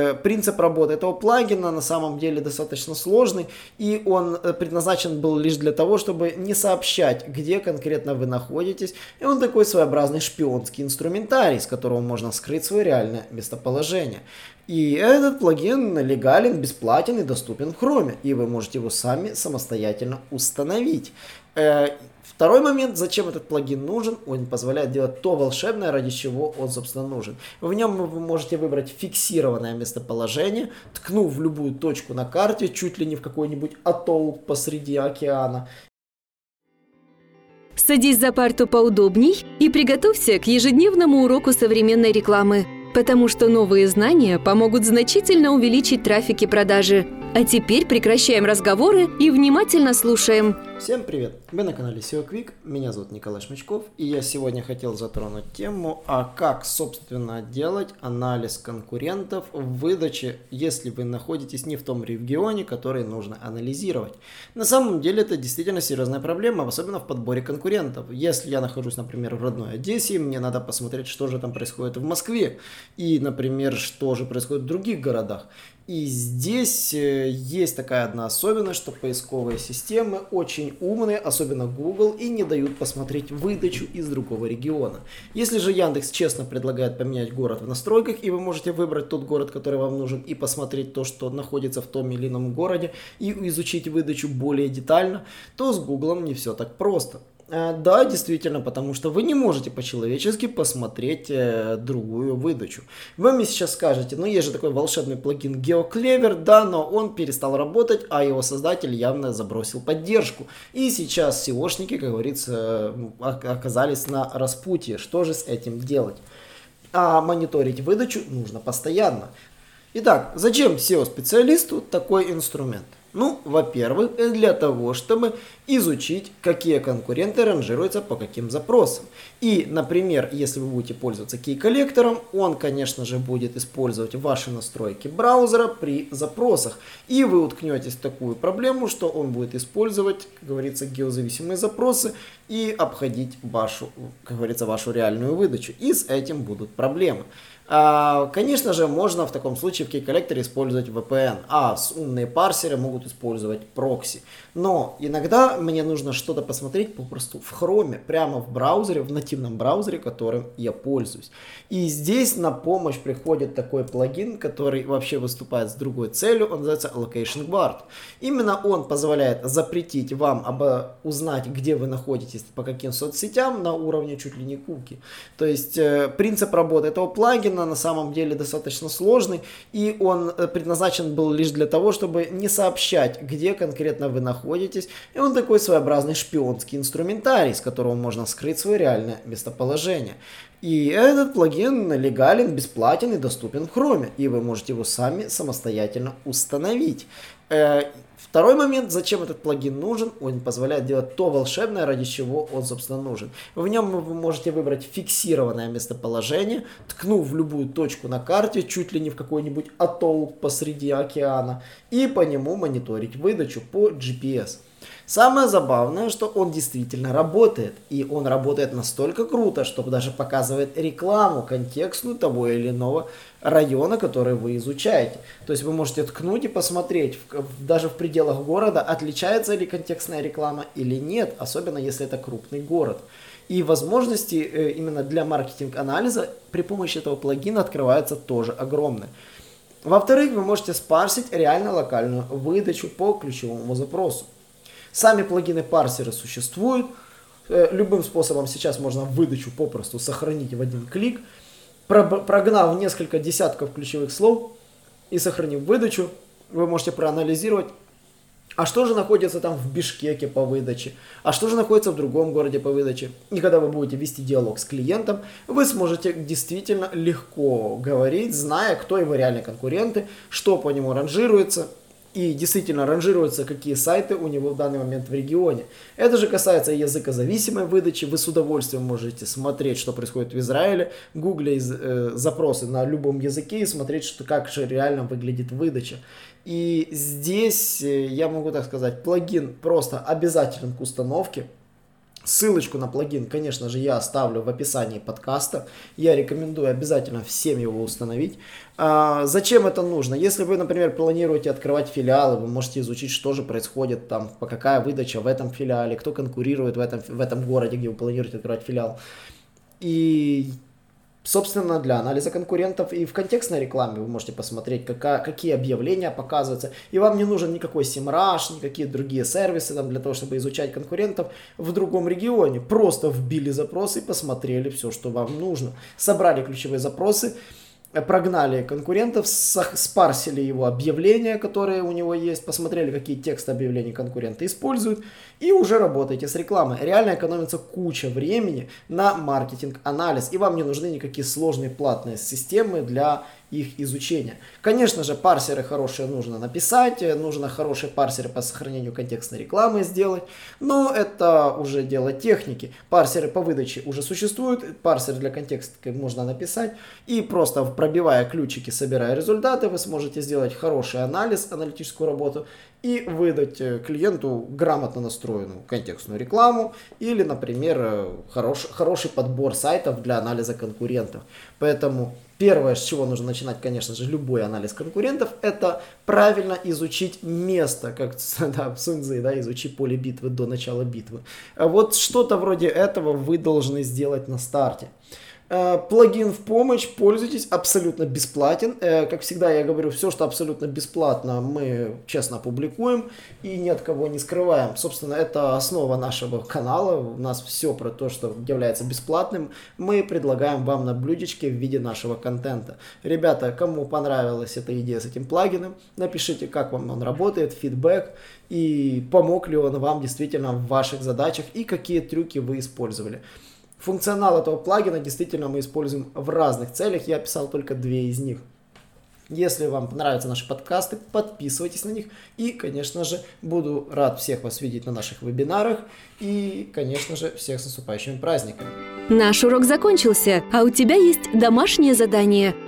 Э, принцип работы этого плагина на самом деле достаточно сложный, и он э, предназначен был лишь для того, чтобы не сообщать, где конкретно вы находитесь, и он такой своеобразный шпионский инструментарий, с которого можно скрыть свое реальное местоположение. И этот плагин легален, бесплатен и доступен в Chrome, и вы можете его сами самостоятельно установить. Второй момент, зачем этот плагин нужен, он позволяет делать то волшебное, ради чего он, собственно, нужен. В нем вы можете выбрать фиксированное местоположение, ткнув в любую точку на карте, чуть ли не в какой-нибудь атолл посреди океана. Садись за парту поудобней и приготовься к ежедневному уроку современной рекламы, потому что новые знания помогут значительно увеличить трафик и продажи. А теперь прекращаем разговоры и внимательно слушаем – Всем привет! Вы на канале SEO Quick, меня зовут Николай Шмачков, и я сегодня хотел затронуть тему, а как, собственно, делать анализ конкурентов в выдаче, если вы находитесь не в том регионе, который нужно анализировать. На самом деле это действительно серьезная проблема, особенно в подборе конкурентов. Если я нахожусь, например, в родной Одессе, мне надо посмотреть, что же там происходит в Москве, и, например, что же происходит в других городах. И здесь э, есть такая одна особенность, что поисковые системы очень умные, особенно Google, и не дают посмотреть выдачу из другого региона. Если же Яндекс честно предлагает поменять город в настройках, и вы можете выбрать тот город, который вам нужен, и посмотреть то, что находится в том или ином городе, и изучить выдачу более детально, то с Google не все так просто. Э, да, действительно, потому что вы не можете по-человечески посмотреть э, другую выдачу. Вы мне сейчас скажете, ну есть же такой волшебный плагин GeoClever, да, но он перестал работать, а его создатель явно забросил поддержку. И сейчас SEOшники, как говорится, оказались на распутье. Что же с этим делать? А мониторить выдачу нужно постоянно. Итак, зачем SEO-специалисту такой инструмент? Ну, во-первых, для того, чтобы изучить, какие конкуренты ранжируются по каким запросам. И, например, если вы будете пользоваться кей-коллектором, он, конечно же, будет использовать ваши настройки браузера при запросах. И вы уткнетесь в такую проблему, что он будет использовать, как говорится, геозависимые запросы и обходить вашу, как говорится, вашу реальную выдачу. И с этим будут проблемы. А, конечно же, можно в таком случае в key-коллекторе использовать VPN, а умные парсеры могут использовать прокси. Но иногда мне нужно что-то посмотреть попросту в Chrome, прямо в браузере, в нативном браузере, которым я пользуюсь. И здесь на помощь приходит такой плагин, который вообще выступает с другой целью, он называется Location Guard. Именно он позволяет запретить вам об, узнать, где вы находитесь, по каким соцсетям на уровне чуть ли не куки. То есть э, принцип работы этого плагина Путина на самом деле достаточно сложный, и он э, предназначен был лишь для того, чтобы не сообщать, где конкретно вы находитесь, и он такой своеобразный шпионский инструментарий, с которого можно скрыть свое реальное местоположение. И этот плагин легален, бесплатен и доступен в Chrome, и вы можете его сами самостоятельно установить. Второй момент, зачем этот плагин нужен, он позволяет делать то волшебное, ради чего он, собственно, нужен. В нем вы можете выбрать фиксированное местоположение, ткнув в любую точку на карте, чуть ли не в какой-нибудь атолл посреди океана, и по нему мониторить выдачу по GPS. Самое забавное, что он действительно работает. И он работает настолько круто, что даже показывает рекламу контекстную того или иного района, который вы изучаете. То есть вы можете ткнуть и посмотреть, даже в пределах города, отличается ли контекстная реклама или нет, особенно если это крупный город. И возможности э, именно для маркетинг-анализа при помощи этого плагина открываются тоже огромные. Во-вторых, вы можете спарсить реально локальную выдачу по ключевому запросу. Сами плагины-парсеры существуют. Э, любым способом сейчас можно выдачу попросту сохранить в один клик. Прогнав несколько десятков ключевых слов и сохранив выдачу, вы можете проанализировать, а что же находится там в Бишкеке по выдаче, а что же находится в другом городе по выдаче. И когда вы будете вести диалог с клиентом, вы сможете действительно легко говорить, зная, кто его реальные конкуренты, что по нему ранжируется, и действительно ранжируются, какие сайты у него в данный момент в регионе. Это же касается языкозависимой выдачи. Вы с удовольствием можете смотреть, что происходит в Израиле, гуглить э, запросы на любом языке и смотреть, что, как же реально выглядит выдача. И здесь, э, я могу так сказать, плагин просто обязателен к установке. Ссылочку на плагин, конечно же, я оставлю в описании подкаста. Я рекомендую обязательно всем его установить. А, зачем это нужно? Если вы, например, планируете открывать филиалы, вы можете изучить, что же происходит там, по какая выдача в этом филиале, кто конкурирует в этом, в этом городе, где вы планируете открывать филиал. И Собственно, для анализа конкурентов и в контекстной рекламе вы можете посмотреть, какая, какие объявления показываются. И вам не нужен никакой SEMrush, никакие другие сервисы там, для того, чтобы изучать конкурентов в другом регионе. Просто вбили запросы и посмотрели все, что вам нужно. Собрали ключевые запросы, прогнали конкурентов, спарсили его объявления, которые у него есть, посмотрели, какие тексты объявлений конкуренты используют, и уже работаете с рекламой. Реально экономится куча времени на маркетинг-анализ, и вам не нужны никакие сложные платные системы для их изучения. Конечно же, парсеры хорошие нужно написать, нужно хорошие парсеры по сохранению контекстной рекламы сделать, но это уже дело техники. Парсеры по выдаче уже существуют, парсер для контекста можно написать, и просто пробивая ключики, собирая результаты, вы сможете сделать хороший анализ, аналитическую работу и выдать э, клиенту грамотно настроенную контекстную рекламу или, например, э, хорош, хороший подбор сайтов для анализа конкурентов. Поэтому первое, с чего нужно начинать, конечно же, любой анализ конкурентов, это правильно изучить место, как да, в Суньцзы, да, изучи поле битвы до начала битвы. А вот что-то вроде этого вы должны сделать на старте. Э, плагин в помощь, пользуйтесь, абсолютно бесплатен. Э, как всегда я говорю, все, что абсолютно бесплатно, мы честно публикуем и ни от кого не скрываем. Собственно, это основа нашего канала. У нас все про то, что является бесплатным, мы предлагаем вам на блюдечке в виде нашего контента. Ребята, кому понравилась эта идея с этим плагином, напишите, как вам он работает, фидбэк и помог ли он вам действительно в ваших задачах и какие трюки вы использовали. Функционал этого плагина действительно мы используем в разных целях. Я описал только две из них. Если вам понравятся наши подкасты, подписывайтесь на них. И, конечно же, буду рад всех вас видеть на наших вебинарах. И, конечно же, всех с наступающими праздниками. Наш урок закончился, а у тебя есть домашнее задание –